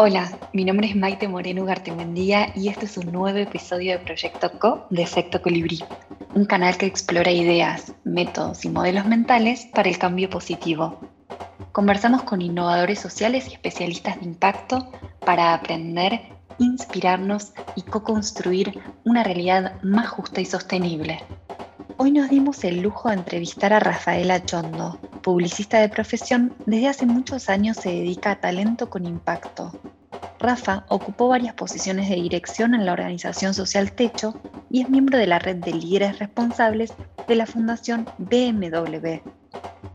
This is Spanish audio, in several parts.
Hola, mi nombre es Maite Moreno Gartemendía y este es un nuevo episodio de Proyecto Co de Efecto Colibrí, un canal que explora ideas, métodos y modelos mentales para el cambio positivo. Conversamos con innovadores sociales y especialistas de impacto para aprender, inspirarnos y co-construir una realidad más justa y sostenible. Hoy nos dimos el lujo de entrevistar a Rafaela Chondo, publicista de profesión, desde hace muchos años se dedica a talento con impacto. Rafa ocupó varias posiciones de dirección en la organización social Techo y es miembro de la red de líderes responsables de la Fundación BMW.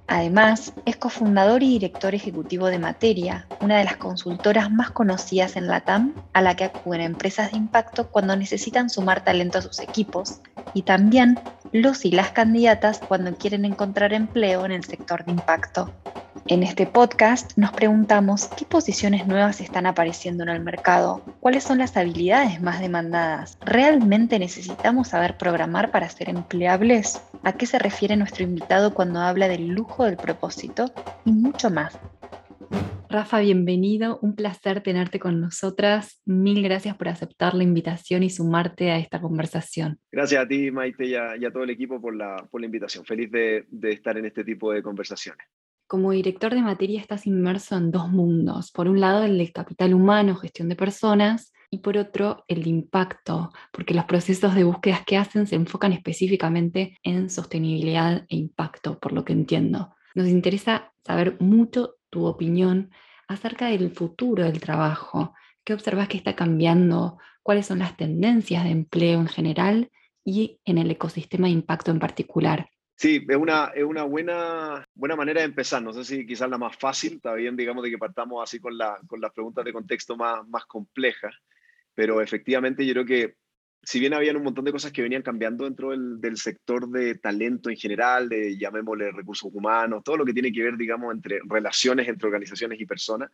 Además, es cofundador y director ejecutivo de Materia, una de las consultoras más conocidas en la TAM a la que acuden empresas de impacto cuando necesitan sumar talento a sus equipos, y también los y las candidatas cuando quieren encontrar empleo en el sector de impacto. En este podcast nos preguntamos qué posiciones nuevas están apareciendo en el mercado, cuáles son las habilidades más demandadas, ¿realmente necesitamos saber programar para ser empleables? ¿A qué se refiere nuestro invitado cuando habla del lujo del propósito? Y mucho más. Rafa, bienvenido, un placer tenerte con nosotras. Mil gracias por aceptar la invitación y sumarte a esta conversación. Gracias a ti, Maite, y a, todo el equipo por la, por la invitación. Feliz de, de estar en este tipo de conversaciones como director de materia estás inmerso en dos mundos. Por un lado, el del capital humano, gestión de personas, y por otro, el de impacto, porque los procesos de búsquedas que hacen se enfocan específicamente en sostenibilidad e impacto, por lo que entiendo. Nos interesa saber mucho tu opinión acerca del futuro del trabajo. ¿Qué observas que está cambiando? ¿Cuáles son las tendencias de empleo en general y en el ecosistema de impacto en particular? Sí, es una, es una buena, buena manera de empezar. No sé si quizás la más fácil, está bien, digamos, de que partamos así con, la, con las preguntas de contexto más, más complejas, pero efectivamente yo creo que si bien habían un montón de cosas que venían cambiando dentro del, sector de talento en general, de llamémosle recursos humanos, todo lo que tiene que ver, digamos, entre relaciones entre organizaciones y personas,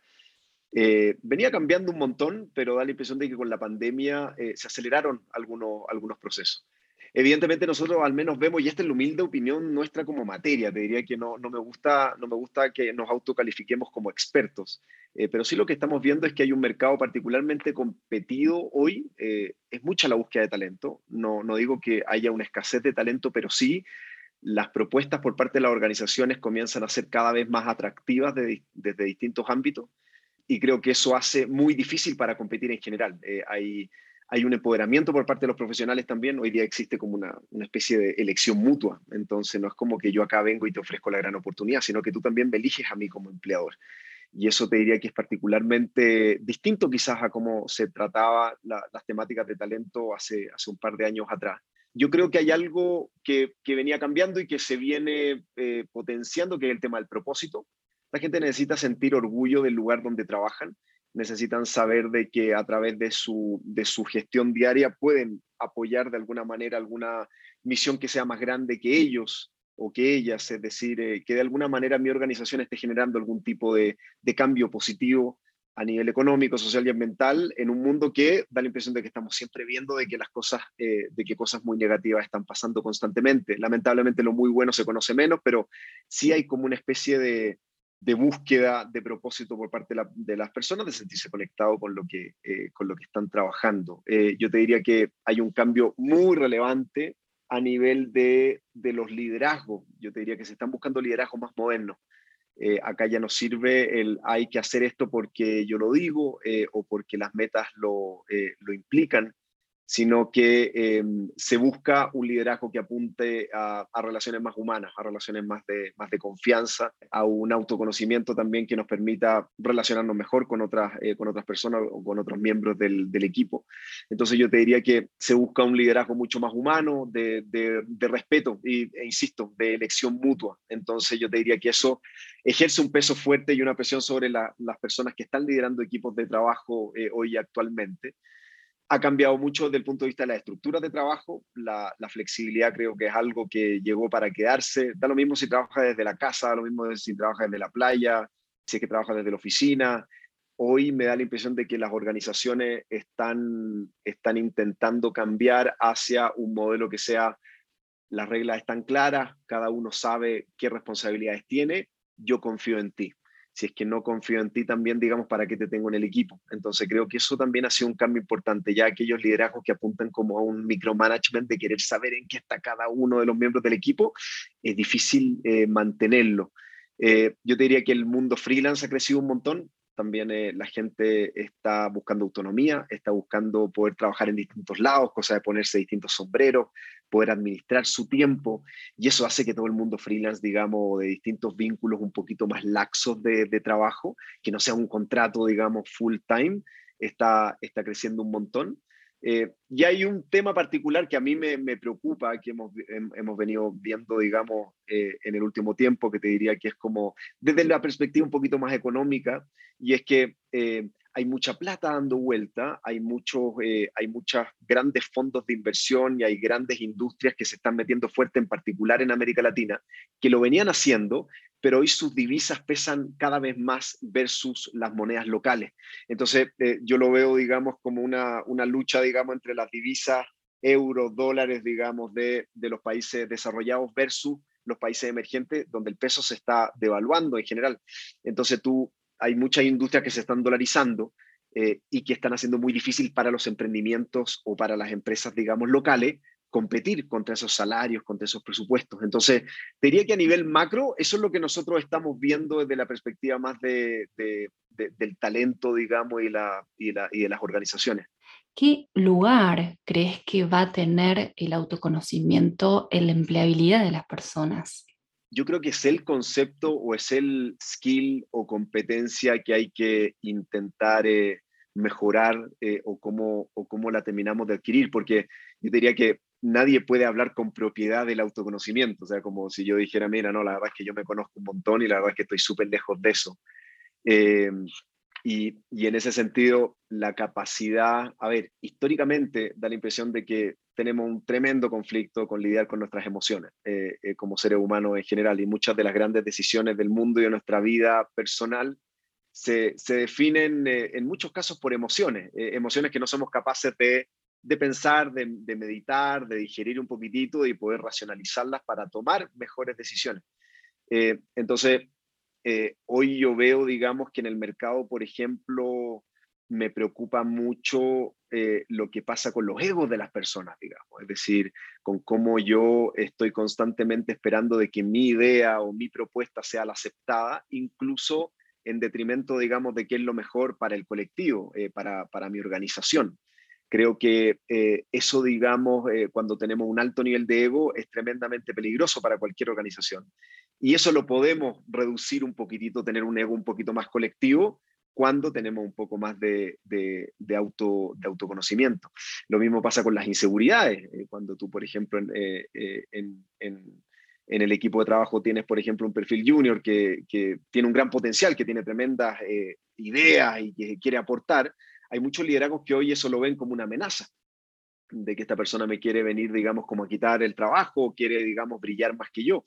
eh, venía cambiando un montón, pero da la impresión de que con la pandemia eh, se aceleraron algunos, algunos procesos. Evidentemente nosotros al menos vemos, y esta es la humilde opinión nuestra como materia, te diría que no, no, me, gusta, no me gusta que nos autocalifiquemos como expertos, eh, pero sí lo que estamos viendo es que hay un mercado particularmente competido hoy, eh, es mucha la búsqueda de talento, no, no digo que haya una escasez de talento, pero sí las propuestas por parte de las organizaciones comienzan a ser cada vez más atractivas desde distintos ámbitos y creo que eso hace muy difícil para competir en general. Eh, hay hay un empoderamiento por parte de los profesionales también. Hoy día existe como una, una, especie de elección mutua. Entonces no es como que yo acá vengo y te ofrezco la gran oportunidad, sino que tú también me eliges a mí como empleador. Y eso te diría que es particularmente distinto quizás a cómo se trataba las temáticas de talento hace, hace un par de años atrás. Yo creo que hay algo que, que venía cambiando y que se viene eh, potenciando, que es el tema del propósito. La gente necesita sentir orgullo del lugar donde trabajan necesitan saber de que a través de su, de su gestión diaria pueden apoyar de alguna manera alguna misión que sea más grande que ellos o que ellas, es decir, eh, que de alguna manera mi organización esté generando algún tipo de, de, cambio positivo a nivel económico, social y ambiental en un mundo que da la impresión de que estamos siempre viendo de que las cosas, eh, de que cosas muy negativas están pasando constantemente. Lamentablemente lo muy bueno se conoce menos, pero sí hay como una especie de, de búsqueda de propósito por parte de, las personas, de sentirse conectado con lo que, eh, con lo que están trabajando. Eh, yo te diría que hay un cambio muy relevante a nivel de, de, los liderazgos. Yo te diría que se están buscando liderazgos más modernos. acá ya no sirve el hay que hacer esto porque yo lo digo o porque las metas lo, lo implican, sino que em, se busca un liderazgo que apunte a, relaciones más humanas, a relaciones más de, más de confianza, a un autoconocimiento también que nos permita relacionarnos mejor con otras, eh, con otras personas o con otros miembros del, equipo. Entonces yo te diría que se busca un liderazgo mucho más humano, de, de, respeto y, e insisto, de elección mutua. Entonces yo te diría que eso ejerce un peso fuerte y una presión sobre las personas que están liderando equipos de trabajo eh, hoy actualmente ha cambiado mucho desde el punto de vista de la estructura de trabajo. La, flexibilidad creo que es algo que llegó para quedarse. Da lo mismo si trabaja desde la casa, da lo mismo si trabaja desde la playa, si es que trabaja desde la oficina. Hoy me da la impresión de que las organizaciones están, están intentando cambiar hacia un modelo que sea, las reglas están claras, cada uno sabe qué responsabilidades tiene, yo confío en ti si es que no confío en ti también, digamos, para qué te tengo en el equipo. Entonces creo que eso también ha sido un cambio importante, ya aquellos liderazgos que apuntan como a un micromanagement de querer saber en qué está cada uno de los miembros del equipo, es difícil eh, mantenerlo. Eh, yo te diría que el mundo freelance ha crecido un montón, también eh, la gente está buscando autonomía, está buscando poder trabajar en distintos lados, cosa de ponerse distintos sombreros, poder administrar su tiempo, y eso hace que todo el mundo freelance, digamos, de distintos vínculos un poquito más laxos de, trabajo, que no sea un contrato, digamos, full time, está, está creciendo un montón. Eh, y hay un tema particular que a mí me, preocupa, que hemos, hemos, venido viendo, digamos, eh, en el último tiempo, que te diría que es como desde la perspectiva un poquito más económica, y es que eh, hay mucha plata dando vuelta, hay muchos, hay muchos grandes fondos de inversión y hay grandes industrias que se están metiendo fuerte, en particular en América Latina, que lo venían haciendo, pero hoy sus divisas pesan cada vez más versus las monedas locales. Entonces, eh, yo lo veo, digamos, como una, una, lucha, digamos, entre las divisas euros, dólares, digamos, de, de los países desarrollados versus los países emergentes, donde el peso se está devaluando en general. Entonces, tú, hay muchas industrias que se están dolarizando, eh, y que están haciendo muy difícil para los emprendimientos o para las empresas, digamos, locales, competir contra esos salarios, contra esos presupuestos. Entonces, diría que a nivel macro, eso es lo que nosotros estamos viendo desde la perspectiva más de, del talento, digamos, y, la, y, la, y de las organizaciones. ¿Qué lugar crees que va a tener el autoconocimiento en la empleabilidad de las personas? Yo creo que es el concepto o es el skill o competencia que hay que intentar eh, mejorar eh, o, cómo, o cómo la terminamos de adquirir, porque yo diría que nadie puede hablar con propiedad del autoconocimiento. O sea, como si yo dijera, mira, no, la verdad es que yo me conozco un montón y la verdad es que estoy súper lejos de eso. Eh, y, en ese sentido, la capacidad, a ver, históricamente da la impresión de que tenemos un tremendo conflicto con lidiar con nuestras emociones eh, eh, como seres humanos en general y muchas de las grandes decisiones del mundo y de nuestra vida personal se, se definen en muchos casos por emociones, emociones que no somos capaces de de pensar, de, meditar, de digerir un poquitito y poder racionalizarlas para tomar mejores decisiones. Eh, entonces, eh, hoy yo veo, digamos, que en el mercado, por ejemplo, me preocupa mucho eh, lo que pasa con los egos de las personas, digamos, es decir, con cómo yo estoy constantemente esperando de que mi idea o mi propuesta sea la aceptada, incluso en detrimento, digamos, de qué es lo mejor para el colectivo, para, para mi organización. Creo que eh, eso, digamos, eh, cuando tenemos un alto nivel de ego, es tremendamente peligroso para cualquier organización. Y eso lo podemos reducir un poquitito, tener un ego un poquito más colectivo, cuando tenemos un poco más de, de, auto, de autoconocimiento. Lo mismo pasa con las inseguridades. Eh, cuando tú, por ejemplo, en, en, el equipo de trabajo tienes, por ejemplo, un perfil junior que, que tiene un gran potencial, que tiene tremendas ideas y que quiere aportar, hay muchos liderazgos que hoy eso lo ven como una amenaza, de que esta persona me quiere venir, digamos, como a quitar el trabajo, quiere, digamos, brillar más que yo.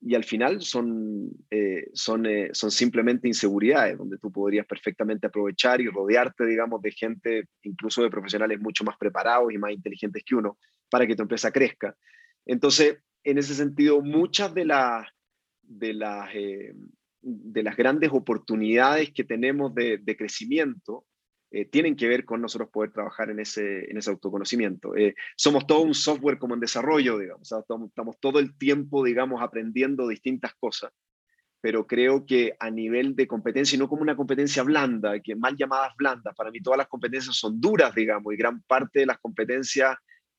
Y al final son, eh, son, eh, son simplemente inseguridades, donde tú podrías perfectamente aprovechar y rodearte, digamos, de gente, incluso de profesionales mucho más preparados y más inteligentes que uno, para que tu empresa crezca. Entonces, en ese sentido, muchas de las, de las, eh, de las grandes oportunidades que tenemos de crecimiento eh, tienen que ver con nosotros poder trabajar en ese, en ese autoconocimiento. Eh, somos todo un software como en desarrollo, digamos, estamos, todo el tiempo, digamos, aprendiendo distintas cosas. pero creo que a nivel de competencia, y no como una competencia blanda, que mal llamadas blandas, para mí todas las competencias son duras, digamos, y gran parte de las competencias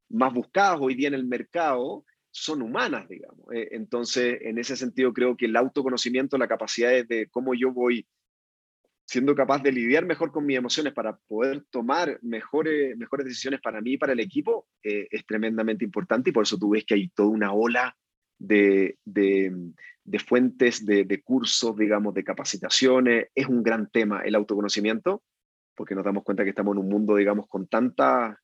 más buscadas hoy día en el mercado son humanas, digamos. Eh, entonces, en ese sentido, creo que el autoconocimiento, la capacidad de, cómo yo voy siendo capaz de lidiar mejor con mis emociones para poder tomar mejores, mejores decisiones para mí y para el equipo, eh, es tremendamente importante y por eso tú ves que hay toda una ola de, de, fuentes, de, de, cursos, digamos, de capacitaciones. Es un gran tema el autoconocimiento, porque nos damos cuenta que estamos en un mundo, digamos, con tantas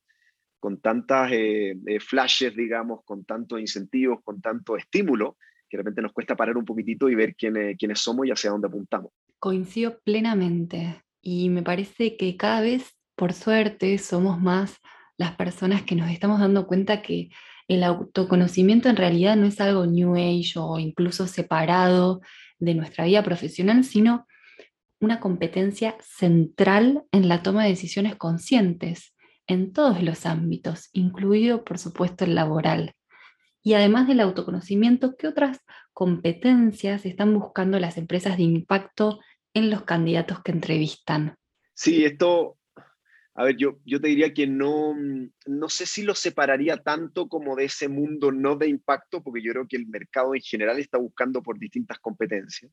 con tantas eh, eh, flashes, digamos, con tantos incentivos, con tanto estímulo, que de repente nos cuesta parar un poquitito y ver quiénes, quiénes somos y hacia dónde apuntamos. Coincido plenamente y me parece que cada vez, por suerte, somos más las personas que nos estamos dando cuenta que el autoconocimiento en realidad no es algo New Age o incluso separado de nuestra vida profesional, sino una competencia central en la toma de decisiones conscientes en todos los ámbitos, incluido por supuesto el laboral. Y además del autoconocimiento, ¿qué otras competencias están buscando las empresas de impacto en los candidatos que entrevistan? Sí, esto, a ver, yo, yo te diría que no, no sé si lo separaría tanto como de ese mundo no de impacto, porque yo creo que el mercado en general está buscando por distintas competencias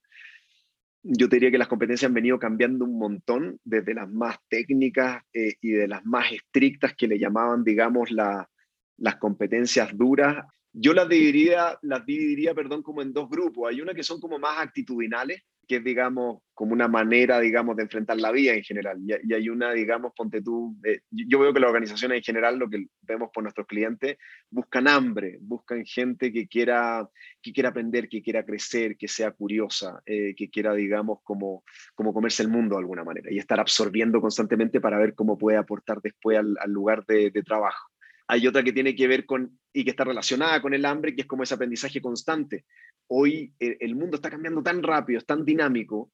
yo te diría que las competencias han venido cambiando un montón, desde las más técnicas eh, y de las más estrictas que le llamaban, digamos, las competencias duras. Yo las dividiría, las dividiría, perdón, como en dos grupos. Hay una que son como más actitudinales, que es, digamos, como una manera, digamos, de enfrentar la vida en general. Y, hay una, digamos, ponte tú, eh, yo veo que las organizaciones en general, lo que vemos por nuestros clientes, buscan hambre, buscan gente que quiera, que quiera aprender, que quiera crecer, que sea curiosa, eh, que quiera, digamos, como, como comerse el mundo de alguna manera y estar absorbiendo constantemente para ver cómo puede aportar después al, lugar de, de trabajo. Hay otra que tiene que ver con, y que está relacionada con el hambre, que es como ese aprendizaje constante hoy el mundo está cambiando tan rápido, es tan dinámico,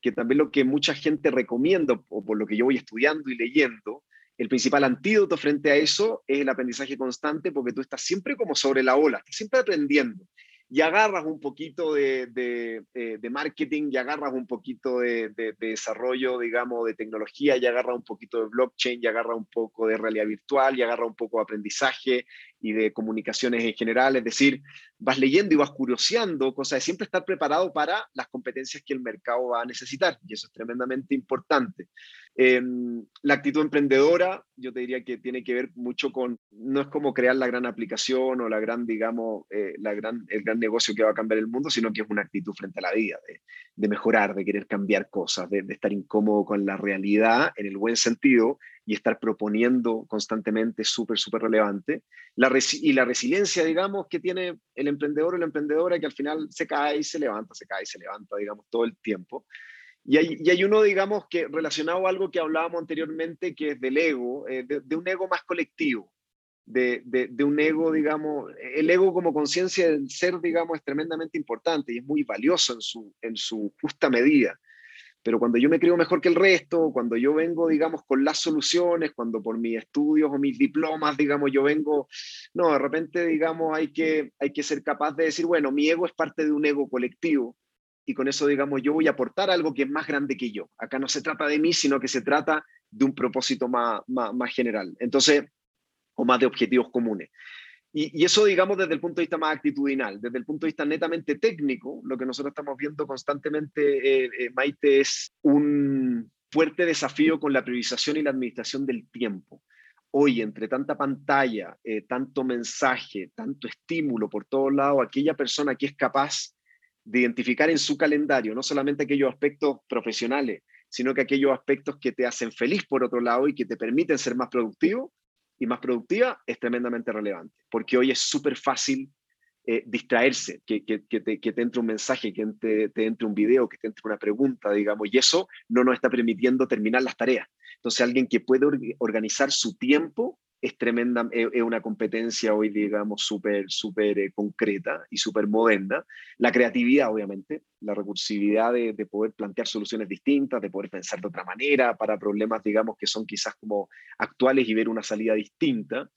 que también lo que mucha gente recomienda, o por lo que yo voy estudiando y leyendo, el principal antídoto frente a eso es el aprendizaje constante, porque tú estás siempre como sobre la ola, estás siempre aprendiendo. Y agarras un poquito de, eh, marketing, y agarras un poquito de, de, desarrollo, digamos, de tecnología, y agarras un poquito de blockchain, y agarras un poco de realidad virtual, y agarras un poco de aprendizaje y de comunicaciones en general. Es decir, vas leyendo y vas curioseando, cosa de siempre estar preparado para las competencias que el mercado va a necesitar, y eso es tremendamente importante. Em, la actitud emprendedora, yo te diría que tiene que ver mucho con, no es como crear la gran aplicación o la gran, digamos, eh, la gran, el gran negocio que va a cambiar el mundo, sino que es una actitud frente a la vida, de, mejorar, de querer cambiar cosas, de, estar incómodo con la realidad en el buen sentido y estar proponiendo constantemente, súper, súper relevante. La y la resiliencia, digamos, que tiene el emprendedor o la emprendedora que al final se cae y se levanta, se cae y se levanta, digamos, todo el tiempo. Y hay, uno, digamos, que relacionado a algo que hablábamos anteriormente, que es del ego, eh, de, un ego más colectivo, de, un ego, digamos, el ego como conciencia del ser, digamos, es tremendamente importante y es muy valioso en su, en su justa medida. Pero cuando yo me creo mejor que el resto, cuando yo vengo, digamos, con las soluciones, cuando por mis estudios o mis diplomas, digamos, yo vengo, no, de repente, digamos, hay que, hay que ser capaz de decir, bueno, mi ego es parte de un ego colectivo y con eso, digamos, yo voy a aportar algo que es más grande que yo. Acá no se trata de mí, sino que se trata de un propósito más, más, general. Entonces, o más de objetivos comunes. Y, eso, digamos, desde el punto de vista más actitudinal, desde el punto de vista netamente técnico, lo que nosotros estamos viendo constantemente, eh, eh, Maite, es un fuerte desafío con la priorización y la administración del tiempo. Hoy, entre tanta pantalla, eh, tanto mensaje, tanto estímulo por todos lados, aquella persona que es capaz de identificar en su calendario no solamente aquellos aspectos profesionales, sino que aquellos aspectos que te hacen feliz por otro lado y que te permiten ser más productivo y más productiva, es tremendamente relevante, porque hoy es súper fácil eh, distraerse, que, que, te, entre un mensaje, que te, te, entre un video, que te entre una pregunta, digamos, y eso no nos está permitiendo terminar las tareas. Entonces, alguien que puede organizar su tiempo es tremenda, es una competencia hoy, digamos, súper, súper eh, concreta y súper moderna. La creatividad, obviamente, la recursividad de, de, poder plantear soluciones distintas, de poder pensar de otra manera para problemas, digamos, que son quizás como actuales y ver una salida distinta.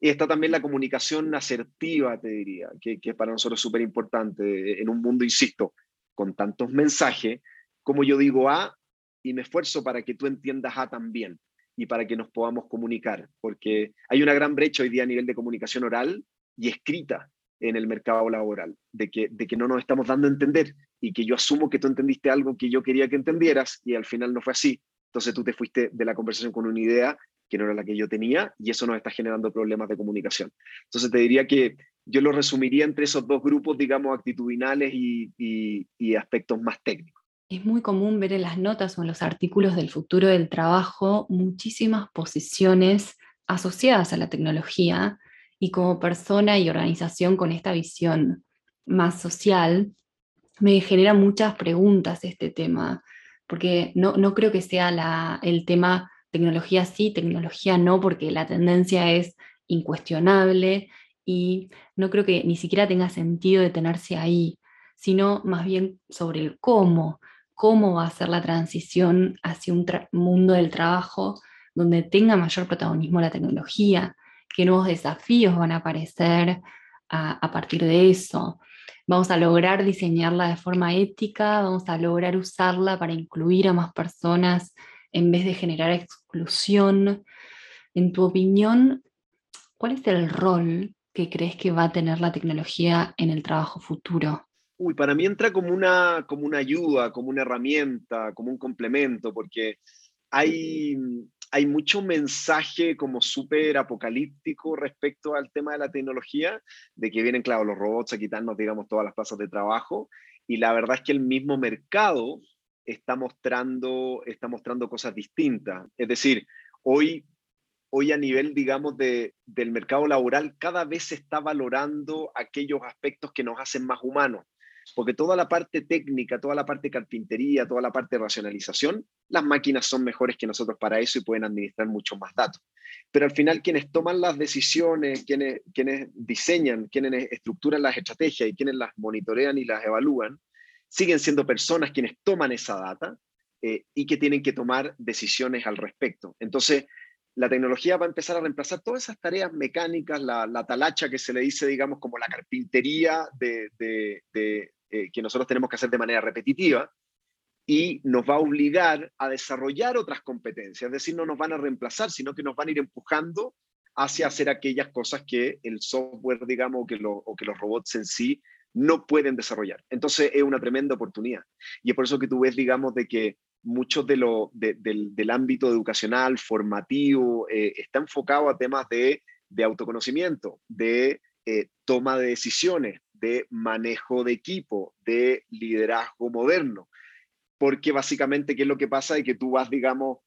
Y está también la comunicación asertiva, te diría, que, que para nosotros es súper importante en un mundo, insisto, con tantos mensajes, como yo digo A y me esfuerzo para que tú entiendas A también y para que nos podamos comunicar, porque hay una gran brecha hoy día a nivel de comunicación oral y escrita en el mercado laboral, de que, de que no nos estamos dando a entender y que yo asumo que tú entendiste algo que yo quería que entendieras y al final no fue así. Entonces tú te fuiste de la conversación con una idea que no era la que yo tenía y eso nos está generando problemas de comunicación. Entonces te diría que yo lo resumiría entre esos dos grupos, digamos, actitudinales y, y aspectos más técnicos. Es muy común ver en las notas o en los artículos del futuro del trabajo muchísimas posiciones asociadas a la tecnología y como persona y organización con esta visión más social, me genera muchas preguntas este tema, porque no, no creo que sea el tema tecnología sí, tecnología no, porque la tendencia es incuestionable y no creo que ni siquiera tenga sentido detenerse ahí, sino más bien sobre el cómo, cómo va a ser la transición hacia un mundo del trabajo donde tenga mayor protagonismo la tecnología, qué nuevos desafíos van a aparecer a, partir de eso. Vamos a lograr diseñarla de forma ética, vamos a lograr usarla para incluir a más personas en vez de generar exclusión. En tu opinión, ¿cuál es el rol que crees que va a tener la tecnología en el trabajo futuro? Uy, para mí entra como una, como una ayuda, como una herramienta, como un complemento, porque hay, hay mucho mensaje como súper apocalíptico respecto al tema de la tecnología, de que vienen, claro, los robots a quitarnos, digamos, todas las plazas de trabajo, y la verdad es que el mismo mercado está mostrando, está mostrando cosas distintas. Es decir, hoy, hoy a nivel, digamos, de, del mercado laboral, cada vez se está valorando aquellos aspectos que nos hacen más humanos porque toda la parte técnica, toda la parte de carpintería, toda la parte de racionalización, las máquinas son mejores que nosotros para eso y pueden administrar mucho más datos. Pero al final quienes toman las decisiones, quienes, quienes diseñan, quienes estructuran las estrategias y quienes las monitorean y las evalúan, siguen siendo personas quienes toman esa data eh, y que tienen que tomar decisiones al respecto. Entonces, la tecnología va a empezar a reemplazar todas esas tareas mecánicas, la, talacha que se le dice, digamos, como la carpintería de, eh, que nosotros tenemos que hacer de manera repetitiva, y nos va a obligar a desarrollar otras competencias, es decir, no nos van a reemplazar, sino que nos van a ir empujando hacia hacer aquellas cosas que el software, digamos, o que, los robots en sí no pueden desarrollar. Entonces es una tremenda oportunidad. Y es por eso que tú ves, digamos, de que mucho de lo, del, ámbito educacional, formativo, eh, está enfocado a temas de, autoconocimiento, de eh, toma de decisiones, de manejo de equipo, de liderazgo moderno. Porque básicamente, ¿qué es lo que pasa? Es que tú vas, digamos,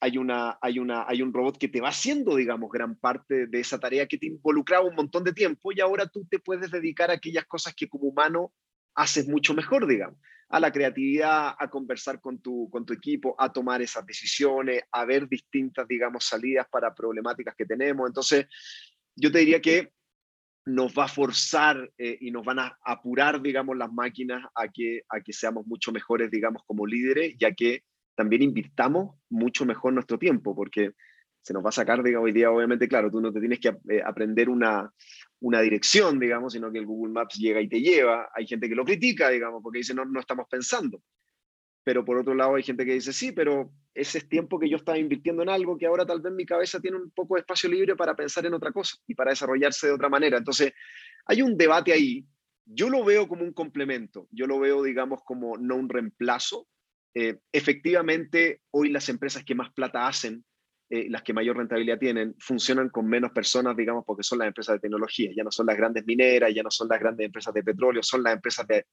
hay, una, hay, una, hay un robot que te va haciendo, digamos, gran parte de esa tarea que te involucraba un montón de tiempo y ahora tú te puedes dedicar a aquellas cosas que como humano haces mucho mejor, digamos a la creatividad, a conversar con tu, con tu equipo, a tomar esas decisiones, a ver distintas, digamos, salidas para problemáticas que tenemos. Entonces, yo te diría que nos va a forzar eh, y nos van a apurar, digamos, las máquinas a que, a que seamos mucho mejores, digamos, como líderes, ya que también invirtamos mucho mejor nuestro tiempo, porque se nos va a sacar, digamos, hoy día, obviamente, claro, tú no te tienes que eh, aprender una, una dirección, digamos, sino que el Google Maps llega y te lleva. Hay gente que lo critica, digamos, porque dice, no, no estamos pensando. Pero por otro lado hay gente que dice, sí, pero ese es tiempo que yo estaba invirtiendo en algo que ahora tal vez mi cabeza tiene un poco de espacio libre para pensar en otra cosa y para desarrollarse de otra manera. Entonces, hay un debate ahí. Yo lo veo como un complemento, yo lo veo, digamos, como no un reemplazo. Eh, efectivamente, hoy las empresas que más plata hacen eh, las que mayor rentabilidad tienen, funcionan con menos personas, digamos, porque son las empresas de tecnología, ya no son las grandes mineras, ya no son las grandes empresas de petróleo, son las empresas de,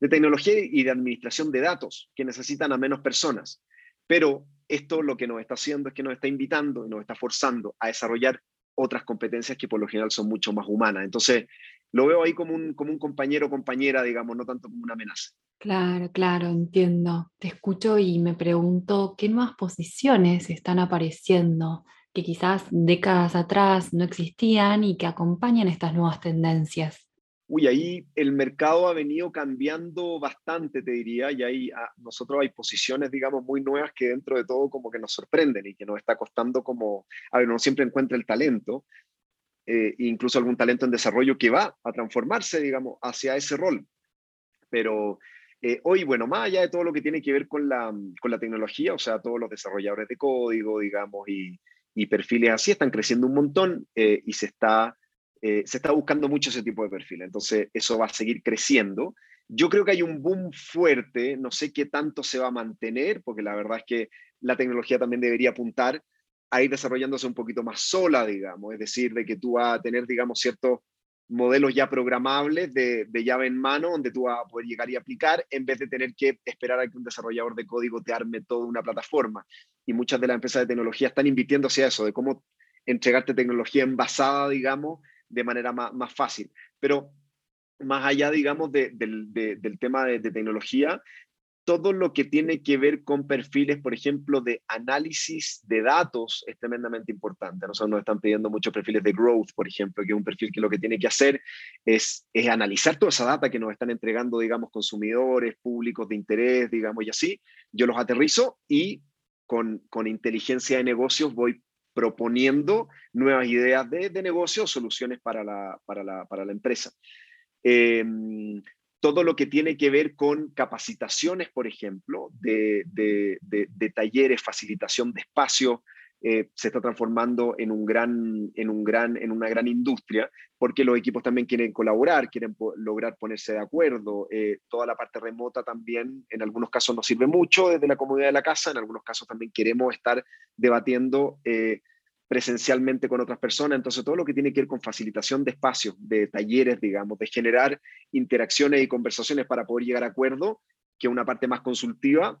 de tecnología y de administración de datos, que necesitan a menos personas. Pero esto lo que nos está haciendo es que nos está invitando y nos está forzando a desarrollar otras competencias que por lo general son mucho más humanas. Entonces, lo veo ahí como un, como un compañero o compañera, digamos, no tanto como una amenaza. Claro, claro, entiendo. Te escucho y me pregunto qué nuevas posiciones están apareciendo que quizás décadas atrás no existían y que acompañan estas nuevas tendencias. Uy, ahí el mercado ha venido cambiando bastante, te diría, y ahí ah, nosotros hay posiciones, digamos, muy nuevas que dentro de todo como que nos sorprenden y que nos está costando como, a ver, uno siempre encuentra el talento, eh, incluso algún talento en desarrollo que va a transformarse, digamos, hacia ese rol. Pero Eh, hoy, bueno, más allá de todo lo que tiene que ver con la, con la tecnología, o sea, todos los desarrolladores de código, digamos, y, y perfiles así están creciendo un montón eh, y se está, se está buscando mucho ese tipo de perfiles. Entonces, eso va a seguir creciendo. Yo creo que hay un boom fuerte, no sé qué tanto se va a mantener, porque la verdad es que la tecnología también debería apuntar a ir desarrollándose un poquito más sola, digamos, es decir, de que tú vas a tener, digamos, ciertos modelos ya programables de, llave en mano, donde tú vas a poder llegar y aplicar, en vez de tener que esperar a que un desarrollador de código te arme toda una plataforma. Y muchas de las empresas de tecnología están invirtiendo hacia eso, de cómo entregarte tecnología envasada, digamos, de manera más, más fácil. Pero más allá, digamos, del tema de, tecnología, todo lo que tiene que ver con perfiles, por ejemplo, de análisis de datos es tremendamente importante. Nosotros nos están pidiendo muchos perfiles de growth, por ejemplo, que es un perfil que lo que tiene que hacer es, es analizar toda esa data que nos están entregando, digamos, consumidores, públicos de interés, digamos, y así. Yo los aterrizo y con, con inteligencia de negocios voy proponiendo nuevas ideas de, de negocio, soluciones para la, para la, para la empresa. Eh, todo lo que tiene que ver con capacitaciones, por ejemplo, de, talleres, facilitación de espacio, eh, se está transformando en, un gran, en, un gran, en una gran industria, porque los equipos también quieren colaborar, quieren lograr ponerse de acuerdo. Eh, toda la parte remota también, en algunos casos nos sirve mucho desde la comodidad de la casa, en algunos casos también queremos estar debatiendo eh, presencialmente con otras personas. Entonces, todo lo que tiene que ver con facilitación de espacios, de talleres, digamos, de generar interacciones y conversaciones para poder llegar a acuerdo, que una parte más consultiva.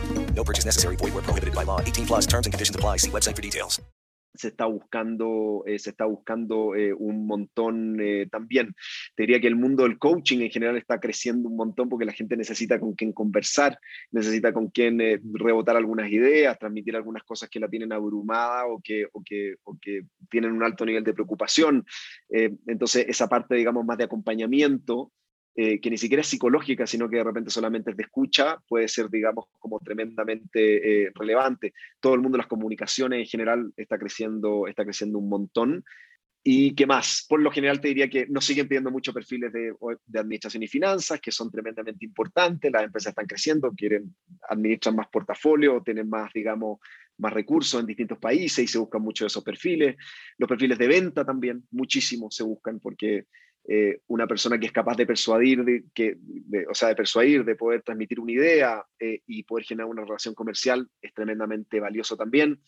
No purchase necessary. Void where prohibited by law. 18 plus terms and conditions apply. See website for details. Se está buscando, eh, se está buscando eh, un montón eh, también. Te diría que el mundo del coaching en general está creciendo un montón porque la gente necesita con quien conversar, necesita con quien rebotar algunas ideas, transmitir algunas cosas que la tienen abrumada o que, o que, o que tienen un alto nivel de preocupación. entonces, esa parte, digamos, más de acompañamiento eh, que ni siquiera es psicológica, sino que de repente solamente es de escucha, puede ser, digamos, como tremendamente eh, relevante. Todo el mundo las comunicaciones en general está creciendo, está creciendo un montón. ¿Y qué más? Por lo general te diría que nos siguen pidiendo muchos perfiles de, de, administración y finanzas, que son tremendamente importantes. Las empresas están creciendo, quieren administrar más portafolio, tienen más, digamos, más recursos en distintos países y se buscan mucho de esos perfiles. Los perfiles de venta también, muchísimo se buscan porque eh, una persona que es capaz de persuadir, de, que, o sea, de persuadir, de poder transmitir una idea eh, y poder generar una relación comercial es tremendamente valioso también.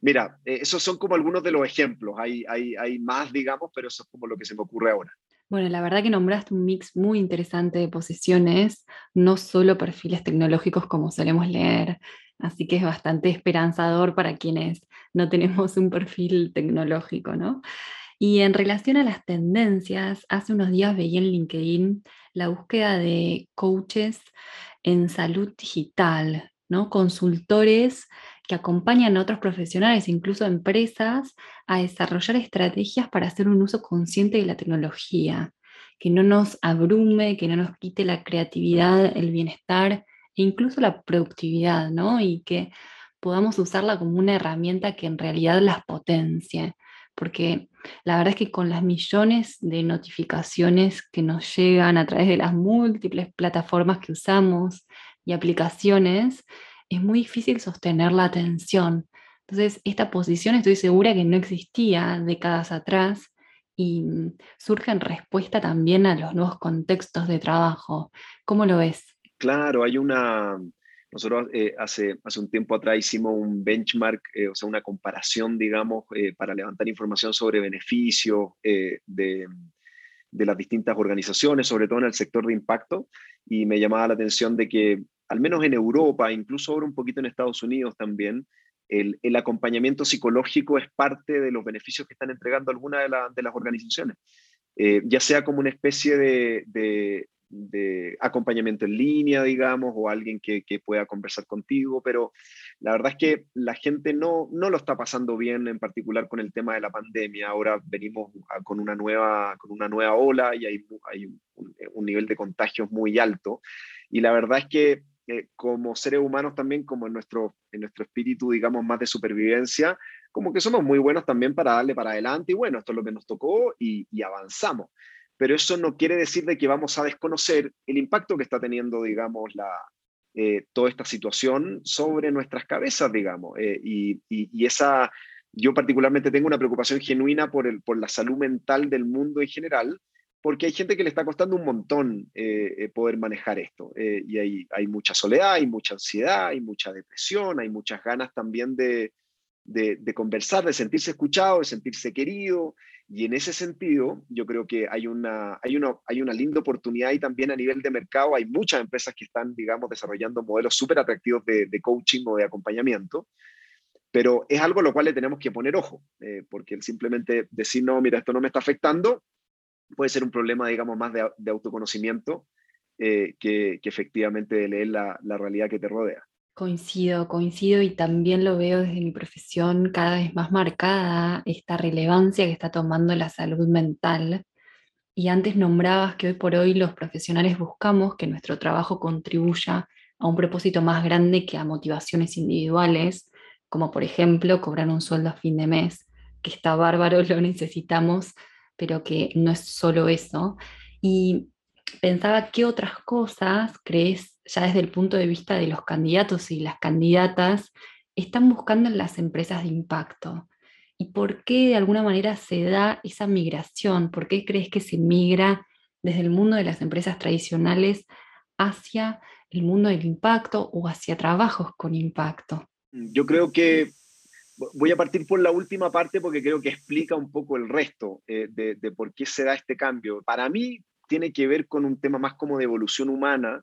Mira, eh, esos son como algunos de los ejemplos. Hay, hay, hay más, digamos, pero eso es como lo que se me ocurre ahora. Bueno, la verdad que nombraste un mix muy interesante de posiciones, no solo perfiles tecnológicos como solemos leer, así que es bastante esperanzador para quienes no tenemos un perfil tecnológico, ¿no? Y en relación a las tendencias, hace unos días veía en LinkedIn la búsqueda de coaches en salud digital, ¿no? Consultores que acompañan a otros profesionales, incluso empresas, a desarrollar estrategias para hacer un uso consciente de la tecnología, que no nos abrume, que no nos quite la creatividad, el bienestar e incluso la productividad, ¿no? Y que podamos usarla como una herramienta que en realidad las potencie. Porque la verdad es que con las millones de notificaciones que nos llegan a través de las múltiples plataformas que usamos y aplicaciones, es muy difícil sostener la atención. Entonces, esta posición estoy segura que no existía décadas atrás y surge en respuesta también a los nuevos contextos de trabajo. ¿Cómo lo ves? Claro, hay una, nosotros eh, hace, hace un tiempo atrás hicimos un benchmark, eh, o sea, una comparación, digamos, eh, para levantar información sobre beneficios de, de, las distintas organizaciones, sobre todo en el sector de impacto, y me llamaba la atención de que, al menos en Europa, incluso ahora un poquito en Estados Unidos también, el, el acompañamiento psicológico es parte de los beneficios que están entregando algunas de, de las organizaciones. ya sea como una especie de, de acompañamiento en línea, digamos, o alguien que, pueda conversar contigo, pero la verdad es que la gente no, no lo está pasando bien, en particular con el tema de la pandemia. Ahora venimos con una nueva, con una nueva ola y hay, hay un, nivel de contagios muy alto. Y la verdad es que eh, como seres humanos también, como en nuestro, en nuestro espíritu, digamos, más de supervivencia, como que somos muy buenos también para darle para adelante y bueno, esto es lo que nos tocó y avanzamos pero eso no quiere decir de que vamos a desconocer el impacto que está teniendo, digamos, la, eh, toda esta situación sobre nuestras cabezas, digamos. Eh, y, esa, yo particularmente tengo una preocupación genuina por, el, por la salud mental del mundo en general, porque hay gente que le está costando un montón eh, poder manejar esto. y hay, hay mucha soledad, hay mucha ansiedad, hay mucha depresión, hay muchas ganas también de, de, de conversar, de sentirse escuchado, de sentirse querido. Y en ese sentido, yo creo que hay una, hay una, hay una linda oportunidad y también a nivel de mercado hay muchas empresas que están, digamos, desarrollando modelos súper atractivos de, coaching o de acompañamiento, pero es algo a lo cual le tenemos que poner ojo, eh, porque el simplemente decir, no, mira, esto no me está afectando, puede ser un problema, digamos, más de, autoconocimiento eh, que, que, efectivamente de leer la, la realidad que te rodea. Coincido, coincido y también lo veo desde mi profesión cada vez más marcada esta relevancia que está tomando la salud mental. Y antes nombrabas que hoy por hoy los profesionales buscamos que nuestro trabajo contribuya a un propósito más grande que a motivaciones individuales, como por ejemplo cobrar un sueldo a fin de mes, que está bárbaro, lo necesitamos, pero que no es solo eso. Y pensaba qué otras cosas crees ya desde el punto de vista de los candidatos y las candidatas, están buscando en las empresas de impacto? ¿Y por qué de alguna manera se da esa migración? ¿Por qué crees que se migra desde el mundo de las empresas tradicionales hacia el mundo del impacto o hacia trabajos con impacto? Yo creo que voy a partir por la última parte porque creo que explica un poco el resto eh, de, de, por qué se da este cambio. Para mí tiene que ver con un tema más como de evolución humana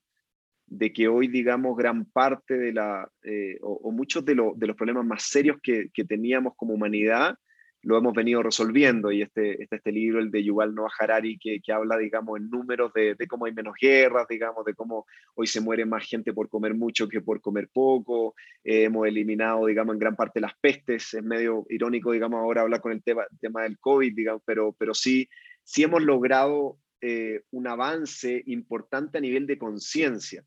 de que hoy, digamos, gran parte de la, eh, o, muchos de, de, los problemas más serios que, que, teníamos como humanidad, lo hemos venido resolviendo. Y este, este, este libro, el de Yuval Noah Harari, que, que habla, digamos, en números de, de, cómo hay menos guerras, digamos, de cómo hoy se muere más gente por comer mucho que por comer poco. Eh, hemos eliminado, digamos, en gran parte las pestes. Es medio irónico, digamos, ahora hablar con el tema, tema del COVID, digamos, pero, pero sí, sí hemos logrado eh, un avance importante a nivel de conciencia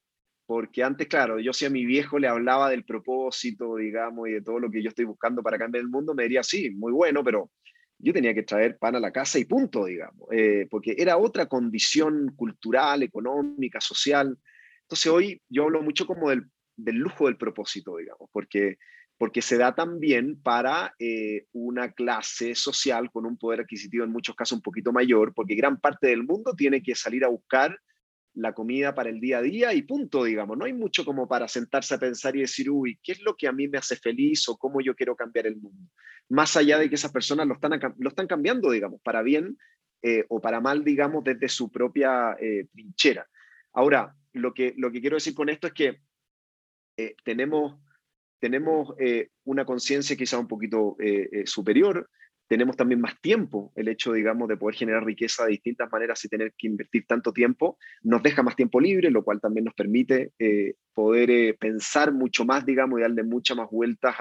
porque antes, claro, yo si a mi viejo le hablaba del propósito, digamos, y de todo lo que yo estoy buscando para cambiar el mundo, me diría, sí, muy bueno, pero yo tenía que traer pan a la casa y punto, digamos, eh, porque era otra condición cultural, económica, social. Entonces hoy yo hablo mucho como del, del lujo del propósito, digamos, porque, porque se da también para eh, una clase social con un poder adquisitivo en muchos casos un poquito mayor, porque gran parte del mundo tiene que salir a buscar la comida para el día a día y punto, digamos. No hay mucho como para sentarse a pensar y decir, uy, ¿qué es lo que a mí me hace feliz o cómo yo quiero cambiar el mundo? Más allá de que esas personas lo están, lo están cambiando, digamos, para bien eh, o para mal, digamos, desde su propia eh, trinchera. Ahora, lo que, lo que quiero decir con esto es que eh, tenemos, tenemos una conciencia quizá un poquito superior, tenemos también más tiempo. El hecho, digamos, de poder generar riqueza de distintas maneras y tener que invertir tanto tiempo, nos deja más tiempo libre, lo cual también nos permite eh, poder eh, pensar mucho más, digamos, y darle muchas más vueltas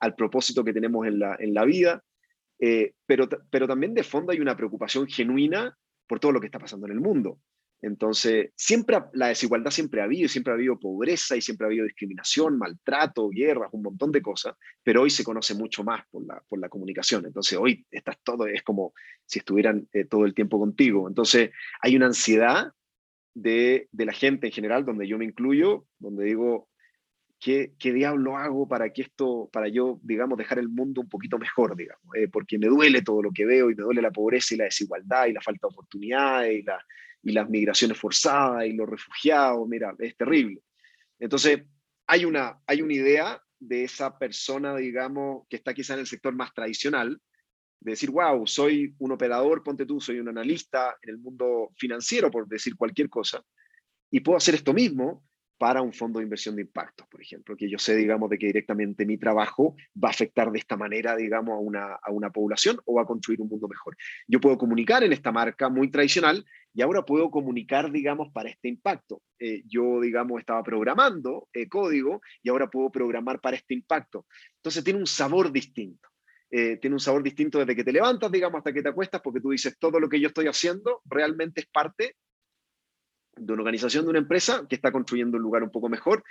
al propósito que tenemos en la, en la vida. Eh, pero, pero también de fondo hay una preocupación genuina por todo lo que está pasando en el mundo. Entonces, siempre la desigualdad siempre ha habido, siempre ha habido pobreza y siempre ha habido discriminación, maltrato, guerras, un montón de cosas, pero hoy se conoce mucho más por la, por la comunicación. Entonces, hoy estás todo, es como si estuvieran eh, todo el tiempo contigo. Entonces, hay una ansiedad de, de, la gente en general, donde yo me incluyo, donde digo, ¿qué, qué diablo hago para que esto, para yo, digamos, dejar el mundo un poquito mejor, digamos? Eh, porque me duele todo lo que veo y me duele la pobreza y la desigualdad y la falta de oportunidades y la y las migraciones forzadas y los refugiados, mira, es terrible. Entonces, hay una, hay una idea de esa persona, digamos, que está quizá en el sector más tradicional, de decir, wow, soy un operador, ponte tú, soy un analista en el mundo financiero, por decir cualquier cosa, y puedo hacer esto mismo, para un fondo de inversión de impacto, por ejemplo, que yo sé, digamos, de que directamente mi trabajo va a afectar de esta manera, digamos, a una, a una población o va a construir un mundo mejor. Yo puedo comunicar en esta marca muy tradicional y ahora puedo comunicar, digamos, para este impacto. Eh, yo, digamos, estaba programando eh, código y ahora puedo programar para este impacto. Entonces tiene un sabor distinto. Eh, tiene un sabor distinto desde que te levantas, digamos, hasta que te acuestas, porque tú dices, todo lo que yo estoy haciendo realmente es parte de una organización, de una empresa que está construyendo un lugar un poco mejor.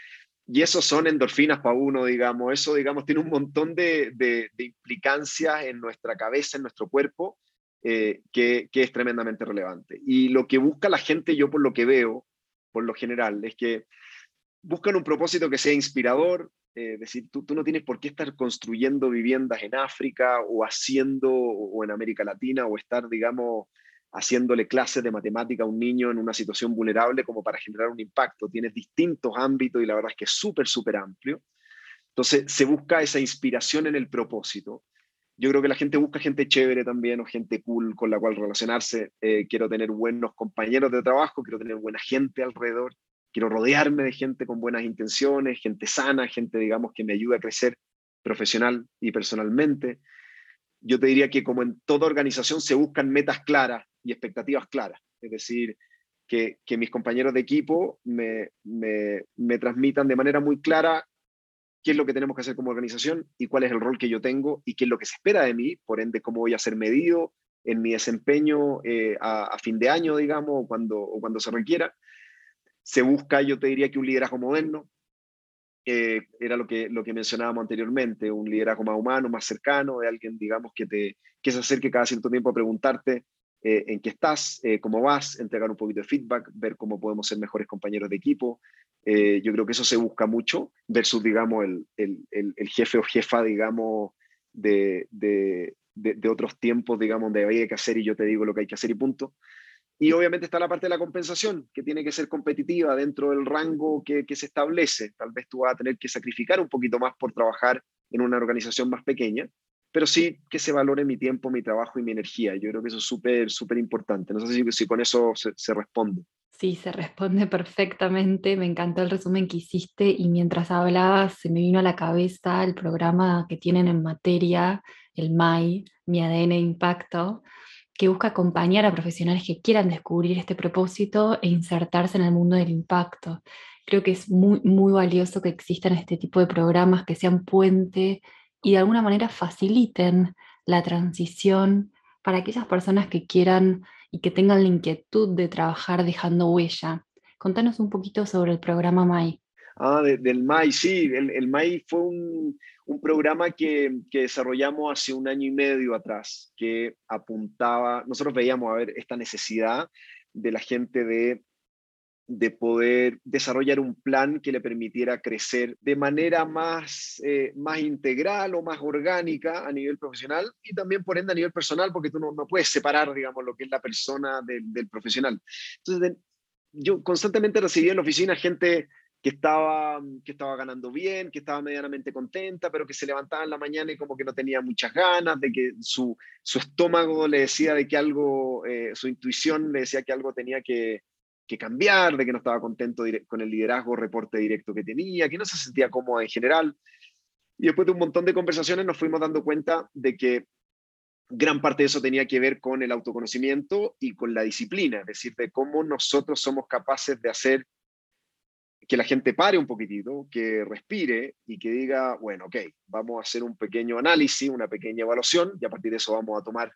Y eso son endorfinas para uno, digamos. Eso, digamos, tiene un montón de, implicancias en nuestra cabeza, en nuestro cuerpo, eh, que, que, es tremendamente relevante. Y lo que busca la gente, yo por lo que veo, por lo general, es que buscan un propósito que sea inspirador. Eh, decir, tú, tú, no tienes por qué estar construyendo viviendas en África o haciendo, o en América Latina, o estar, digamos, haciéndole clases de matemática a un niño en una situación vulnerable como para generar un impacto. Tienes distintos ámbitos y la verdad es que es súper, súper amplio. Entonces se busca esa inspiración en el propósito. Yo creo que la gente busca gente chévere también o gente cool con la cual relacionarse. Eh, quiero tener buenos compañeros de trabajo, quiero tener buena gente alrededor, quiero rodearme de gente con buenas intenciones, gente sana, gente, digamos, que me ayude a crecer profesional y personalmente. Yo te diría que como en toda organización se buscan metas claras y expectativas claras. Es decir, que, que mis compañeros de equipo me, me, me, transmitan de manera muy clara qué es lo que tenemos que hacer como organización y cuál es el rol que yo tengo y qué es lo que se espera de mí, por ende, cómo voy a ser medido en mi desempeño eh, a, a, fin de año, digamos, o cuando, o cuando se requiera. Se busca, yo te diría que un liderazgo moderno, eh, era lo que, lo que mencionábamos anteriormente, un liderazgo más humano, más cercano, de alguien, digamos, que, te, que se acerque cada cierto tiempo a preguntarte eh, en qué estás, eh, cómo vas, entregar un poquito de feedback, ver cómo podemos ser mejores compañeros de equipo. Eh, yo creo que eso se busca mucho versus, digamos, el, el, el jefe o jefa, digamos, de, de, de, otros tiempos, digamos, de hay que hacer y yo te digo lo que hay que hacer y punto. Y obviamente está la parte de la compensación, que tiene que ser competitiva dentro del rango que, que, se establece. Tal vez tú vas a tener que sacrificar un poquito más por trabajar en una organización más pequeña, pero sí que se valore mi tiempo, mi trabajo y mi energía. Yo creo que eso es súper, súper importante. No sé si, con eso se, se, responde. Sí, se responde perfectamente. Me encantó el resumen que hiciste y mientras hablabas se me vino a la cabeza el programa que tienen en materia, el MAI, Mi ADN Impacto, que busca acompañar a profesionales que quieran descubrir este propósito e insertarse en el mundo del impacto. Creo que es muy, muy valioso que existan este tipo de programas que sean puente y de alguna manera faciliten la transición para aquellas personas que quieran y que tengan la inquietud de trabajar dejando huella. Contanos un poquito sobre el programa MAI. Ah, de, del MAI, sí, el, el MAI fue un, un programa que, que, desarrollamos hace un año y medio atrás, que apuntaba, nosotros veíamos, a ver, esta necesidad de la gente de de poder desarrollar un plan que le permitiera crecer de manera más, eh, más integral o más orgánica a nivel profesional y también por ende a nivel personal, porque tú no, no puedes separar, digamos, lo que es la persona del, del profesional. Entonces, yo constantemente recibía en la oficina gente que estaba, que estaba ganando bien, que estaba medianamente contenta, pero que se levantaba en la mañana y como que no tenía muchas ganas, de que su, su estómago le decía de que algo, eh, su intuición le decía que algo tenía que, que cambiar, de que no estaba contento con el liderazgo, reporte directo que tenía, que no se sentía cómodo en general. Y después de un montón de conversaciones nos fuimos dando cuenta de que gran parte de eso tenía que ver con el autoconocimiento y con la disciplina, es decir, de cómo nosotros somos capaces de hacer que la gente pare un poquitito, que respire y que diga, bueno, ok, vamos a hacer un pequeño análisis, una pequeña evaluación y a partir de eso vamos a tomar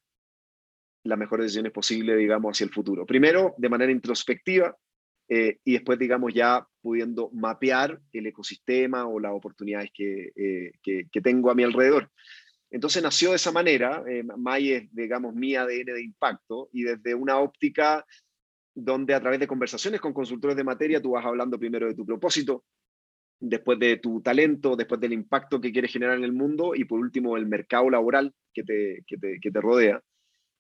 las mejores decisiones posibles, digamos, hacia el futuro. Primero, de manera introspectiva, eh, y después, digamos, ya pudiendo mapear el ecosistema o las oportunidades que, eh, que, tengo a mi alrededor. Entonces nació de esa manera, eh, May es, digamos, mi ADN de impacto, y desde una óptica donde a través de conversaciones con consultores de materia tú vas hablando primero de tu propósito, después de tu talento, después del impacto que quieres generar en el mundo y por último el mercado laboral que te, que te, que te rodea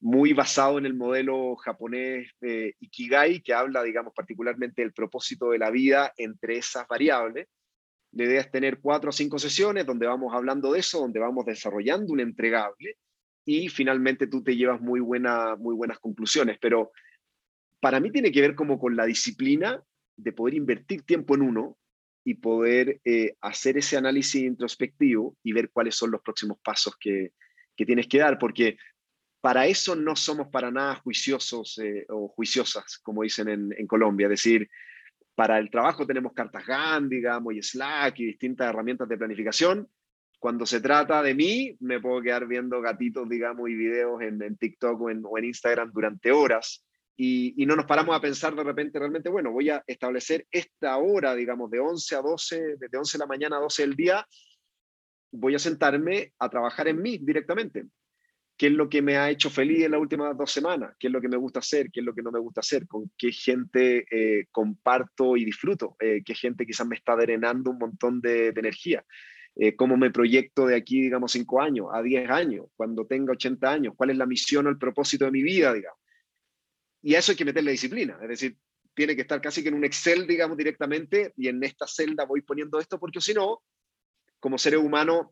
muy basado en el modelo japonés eh, Ikigai, que habla, digamos, particularmente del propósito de la vida entre esas variables. La idea es tener cuatro o cinco sesiones donde vamos hablando de eso, donde vamos desarrollando un entregable y finalmente tú te llevas muy, buena, muy buenas conclusiones. Pero para mí tiene que ver como con la disciplina de poder invertir tiempo en uno y poder eh, hacer ese análisis introspectivo y ver cuáles son los próximos pasos que, que tienes que dar, porque para eso no somos para nada juiciosos eh, o juiciosas, como dicen en, Colombia. Es decir, para el trabajo tenemos cartas GAN, digamos, y Slack y distintas herramientas de planificación. Cuando se trata de mí, me puedo quedar viendo gatitos, digamos, y videos en, TikTok o en, Instagram durante horas. Y, no nos paramos a pensar de repente realmente, bueno, voy a establecer esta hora, digamos, de 11 a 12, de 11 de la mañana a 12 del día, voy a sentarme a trabajar en mí directamente qué es lo que me ha hecho feliz en las últimas dos semanas, qué es lo que me gusta hacer, qué es lo que no me gusta hacer, con qué gente eh, comparto y disfruto, eh, qué gente quizás me está drenando un montón de, energía, eh, cómo me proyecto de aquí, digamos, cinco años, a diez años, cuando tenga 80 años, cuál es la misión o el propósito de mi vida, digamos. Y a eso hay que meterle disciplina, es decir, tiene que estar casi que en un Excel, digamos, directamente, y en esta celda voy poniendo esto, porque si no, como seres humanos,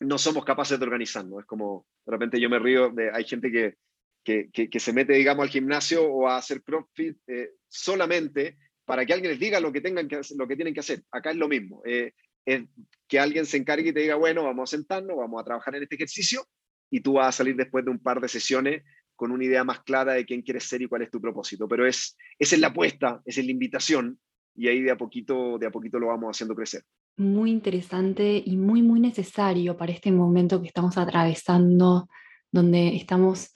no somos capaces de organizarnos. Es como, de repente yo me río, de, hay gente que, que, que, se mete, digamos, al gimnasio o a hacer CrossFit eh, solamente para que alguien les diga lo que, tengan lo que tienen que hacer. Acá es lo mismo. Eh, es que alguien se encargue y te diga, bueno, vamos a sentarnos, vamos a trabajar en este ejercicio y tú vas a salir después de un par de sesiones con una idea más clara de quién quieres ser y cuál es tu propósito. Pero es, esa es la apuesta, esa es la invitación y ahí de a poquito, de a poquito lo vamos haciendo crecer muy interesante y muy, muy necesario para este momento que estamos atravesando, donde estamos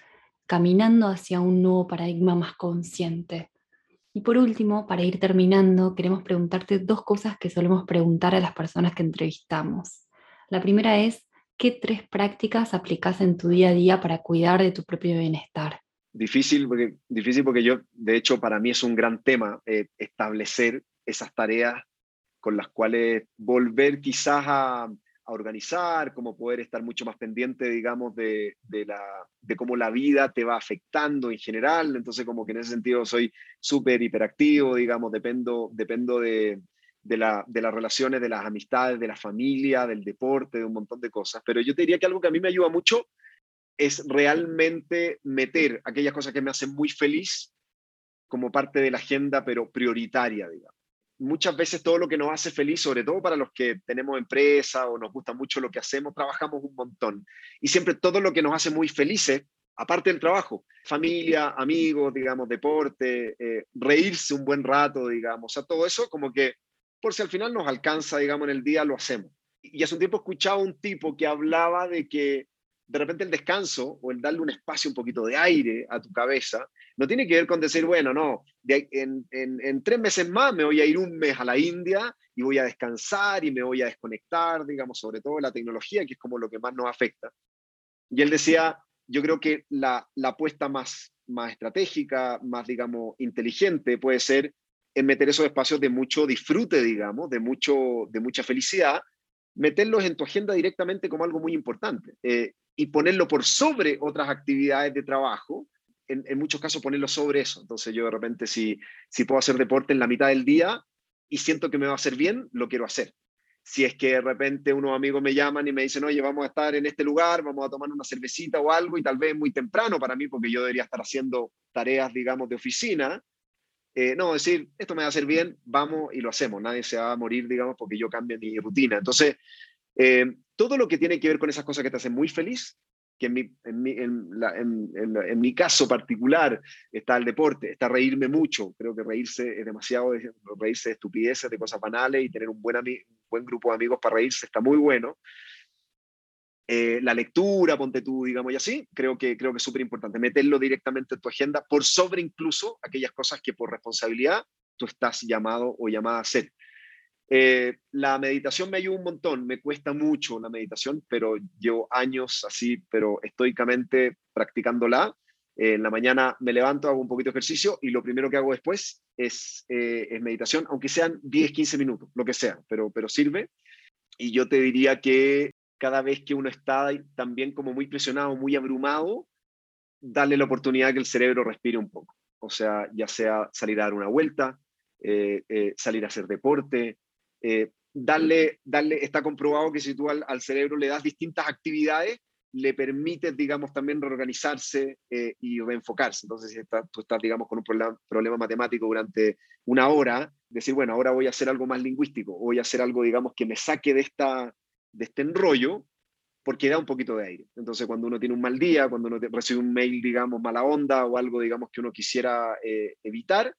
caminando hacia un nuevo paradigma más consciente. Y por último, para ir terminando, queremos preguntarte dos cosas que solemos preguntar a las personas que entrevistamos. La primera es, ¿qué tres prácticas aplicas en tu día a día para cuidar de tu propio bienestar? Difícil porque, difícil porque yo, de hecho, para mí es un gran tema eh, establecer esas tareas con las cuales volver quizás a, organizar, cómo poder estar mucho más pendiente, digamos, de, cómo la vida te va afectando en general. Entonces, como que en ese sentido soy súper hiperactivo, digamos, dependo, dependo de, de, las relaciones, de las amistades, de la familia, del deporte, de un montón de cosas. Pero yo te diría que algo que a mí me ayuda mucho es realmente meter aquellas cosas que me hacen muy feliz como parte de la agenda, pero prioritaria, digamos muchas veces todo lo que nos hace feliz, sobre todo para los que tenemos empresa o nos gusta mucho lo que hacemos, trabajamos un montón. Y siempre todo lo que nos hace muy felices, aparte del trabajo, familia, amigos, digamos, deporte, eh, reírse un buen rato, digamos, a todo eso, como que por si al final nos alcanza, digamos, en el día, lo hacemos. Y hace un tiempo escuchaba un tipo que hablaba de que de repente el descanso o el darle un espacio, un poquito de aire a tu cabeza, no tiene que ver con decir, bueno, no, en, en, tres meses más me voy a ir un mes a la India y voy a descansar y me voy a desconectar, digamos, sobre todo la tecnología, que es como lo que más nos afecta. Y él decía, yo creo que la, la apuesta más, más estratégica, más, digamos, inteligente puede ser en meter esos espacios de mucho disfrute, digamos, de, mucho, de mucha felicidad, meterlos en tu agenda directamente como algo muy importante eh, y ponerlo por sobre otras actividades de trabajo, en, en, muchos casos ponerlo sobre eso. Entonces yo de repente si, si puedo hacer deporte en la mitad del día y siento que me va a hacer bien, lo quiero hacer. Si es que de repente unos amigos me llaman y me dicen, oye, vamos a estar en este lugar, vamos a tomar una cervecita o algo, y tal vez muy temprano para mí, porque yo debería estar haciendo tareas, digamos, de oficina, eh, no, decir, esto me va a hacer bien, vamos y lo hacemos, nadie se va a morir, digamos, porque yo cambio mi rutina. Entonces, eh, todo lo que tiene que ver con esas cosas que te hacen muy feliz, que en mi, caso particular está el deporte, está reírme mucho, creo que reírse es demasiado, reírse de estupideces, de cosas banales y tener un buen, buen grupo de amigos para reírse está muy bueno. Eh, la lectura, ponte tú, digamos, y así, creo que, creo que es súper importante, meterlo directamente en tu agenda por sobre incluso aquellas cosas que por responsabilidad tú estás llamado o llamada a hacer. Eh, la meditación me ayuda un montón, me cuesta mucho la meditación, pero llevo años así, pero estoicamente practicándola. Eh, en la mañana me levanto, hago un poquito de ejercicio y lo primero que hago después es, es meditación, aunque sean 10, 15 minutos, lo que sea, pero, pero sirve. Y yo te diría que cada vez que uno está también como muy presionado, muy abrumado, darle la oportunidad que el cerebro respire un poco. O sea, ya sea salir a dar una vuelta, eh, eh, salir a hacer deporte, eh, darle, darle, está comprobado que si tú al, cerebro le das distintas actividades, le permites, digamos, también reorganizarse y reenfocarse. Entonces, si tú estás, digamos, con un problema, problema, matemático durante una hora, decir, bueno, ahora voy a hacer algo más lingüístico, voy a hacer algo, digamos, que me saque de esta, de este enrollo porque da un poquito de aire. Entonces, cuando uno tiene un mal día, cuando uno recibe un mail, digamos, mala onda o algo, digamos, que uno quisiera eh, evitar,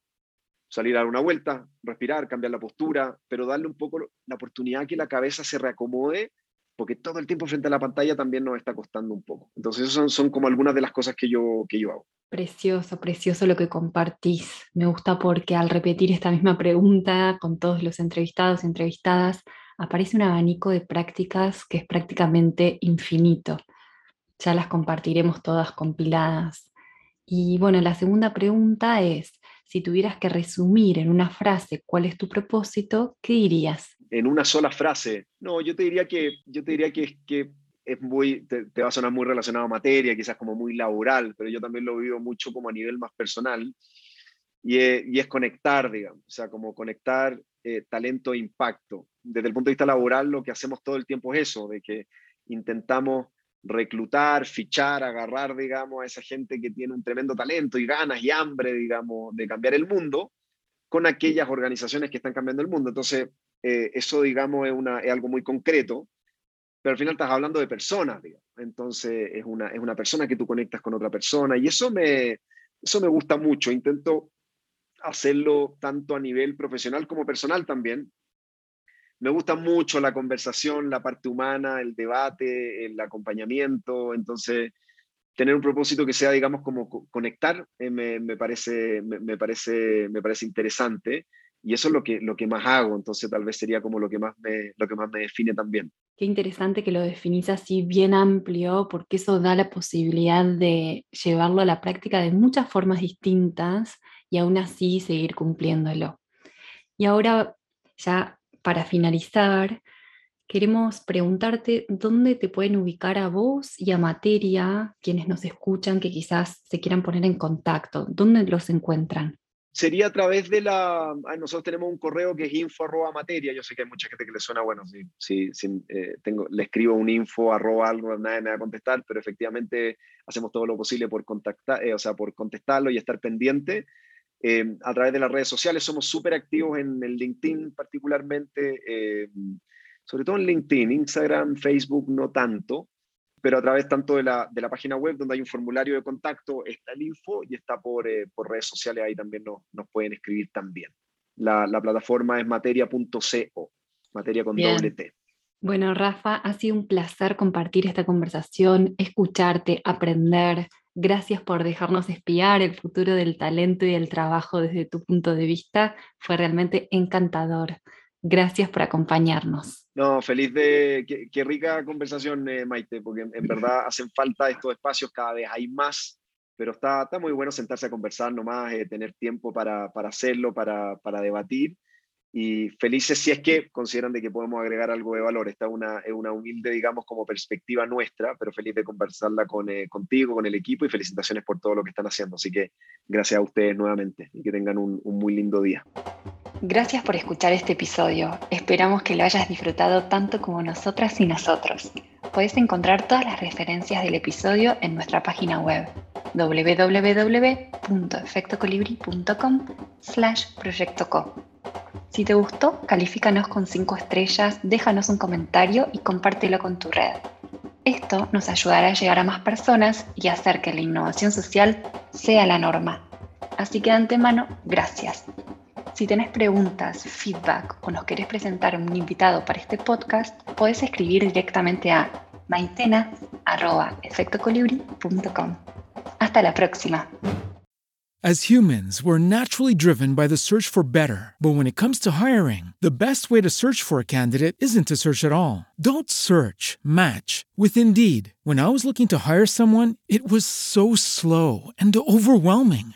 salir a dar una vuelta, respirar, cambiar la postura, pero darle un poco la oportunidad que la cabeza se reacomode, porque todo el tiempo frente a la pantalla también nos está costando un poco. Entonces, son, son como algunas de las cosas que yo, que yo hago. Precioso, precioso lo que compartís. Me gusta porque al repetir esta misma pregunta con todos los entrevistados y entrevistadas, aparece un abanico de prácticas que es prácticamente infinito. Ya las compartiremos todas compiladas. Y bueno, la segunda pregunta es, si tuvieras que resumir en una frase cuál es tu propósito, ¿qué dirías? En una sola frase. No, yo te diría que, yo te diría que, que es muy, te, va a sonar muy relacionado a materia, quizás como muy laboral, pero yo también lo vivo mucho como a nivel más personal. Y y es conectar, digamos, o sea, como conectar eh, talento e impacto. Desde el punto de vista laboral, lo que hacemos todo el tiempo es eso, de que intentamos reclutar, fichar, agarrar, digamos, a esa gente que tiene un tremendo talento y ganas y hambre, digamos, de cambiar el mundo con aquellas organizaciones que están cambiando el mundo. Entonces, eh, eso, digamos, es, una, es algo muy concreto, pero al final estás hablando de personas, digamos. Entonces, es una, es una persona que tú conectas con otra persona y eso me, eso me gusta mucho. Intento hacerlo tanto a nivel profesional como personal también. Me gusta mucho la conversación, la parte humana, el debate, el acompañamiento. Entonces, tener un propósito que sea, digamos, como conectar, eh, me, parece, me, parece, me parece interesante. Y eso es lo que, lo que más hago, entonces tal vez sería como lo que, más me, lo que más me define también. Qué interesante que lo definís así bien amplio, porque eso da la posibilidad de llevarlo a la práctica de muchas formas distintas y aún así seguir cumpliéndolo. Y ahora, ya para finalizar, queremos preguntarte dónde te pueden ubicar a vos y a Materia, quienes nos escuchan, que quizás se quieran poner en contacto, ¿dónde los encuentran? Sería a través de la... nosotros tenemos un correo que es info arroba materia. Yo sé que hay mucha gente que le suena, bueno, si, si, eh, tengo, le escribo un info arroba algo, nadie me va a contestar, pero efectivamente hacemos todo lo posible por contactar, eh, o sea, por contestarlo y estar pendiente. Eh, a través de las redes sociales somos súper activos en el LinkedIn particularmente, eh, sobre todo en LinkedIn, Instagram, Facebook no tanto, pero a través tanto de la, de la, página web donde hay un formulario de contacto está el info y está por, eh, por redes sociales, ahí también nos, nos pueden escribir también. La, la plataforma es materia.co, materia con doble T. Bueno, Rafa, ha sido un placer compartir esta conversación, escucharte, aprender, Gracias por dejarnos espiar el futuro del talento y el trabajo desde tu punto de vista. Fue realmente encantador. Gracias por acompañarnos. No, feliz de... Qué, rica conversación, eh, Maite, porque en, verdad hacen falta estos espacios, cada vez hay más, pero está, está muy bueno sentarse a conversar nomás, eh, tener tiempo para, para hacerlo, para, para debatir y felices si es que consideran de que podemos agregar algo de valor. Esta es una, humilde, digamos, como perspectiva nuestra, pero feliz de conversarla con, eh, contigo, con el equipo y felicitaciones por todo lo que están haciendo. Así que gracias a ustedes nuevamente y que tengan un muy lindo día. Gracias por escuchar este episodio. Esperamos que lo hayas disfrutado tanto como nosotras y nosotros. Puedes encontrar todas las referencias del episodio en nuestra página web www.efectocolibri.com slash proyectoco. Si te gustó, califícanos con 5 estrellas, déjanos un comentario y compártelo con tu red. Esto nos ayudará a llegar a más personas y hacer que la innovación social sea la norma. Así que de antemano, gracias. Si tenés preguntas, feedback o nos querés presentar un invitado para este podcast, podés escribir directamente a maitena.efectocolibri.com. Hasta la próxima. As humans, we're naturally driven by the search for better. But when it comes to hiring, the best way to search for a candidate isn't to search at all. Don't search, match with Indeed. When I was looking to hire someone, it was so slow and overwhelming.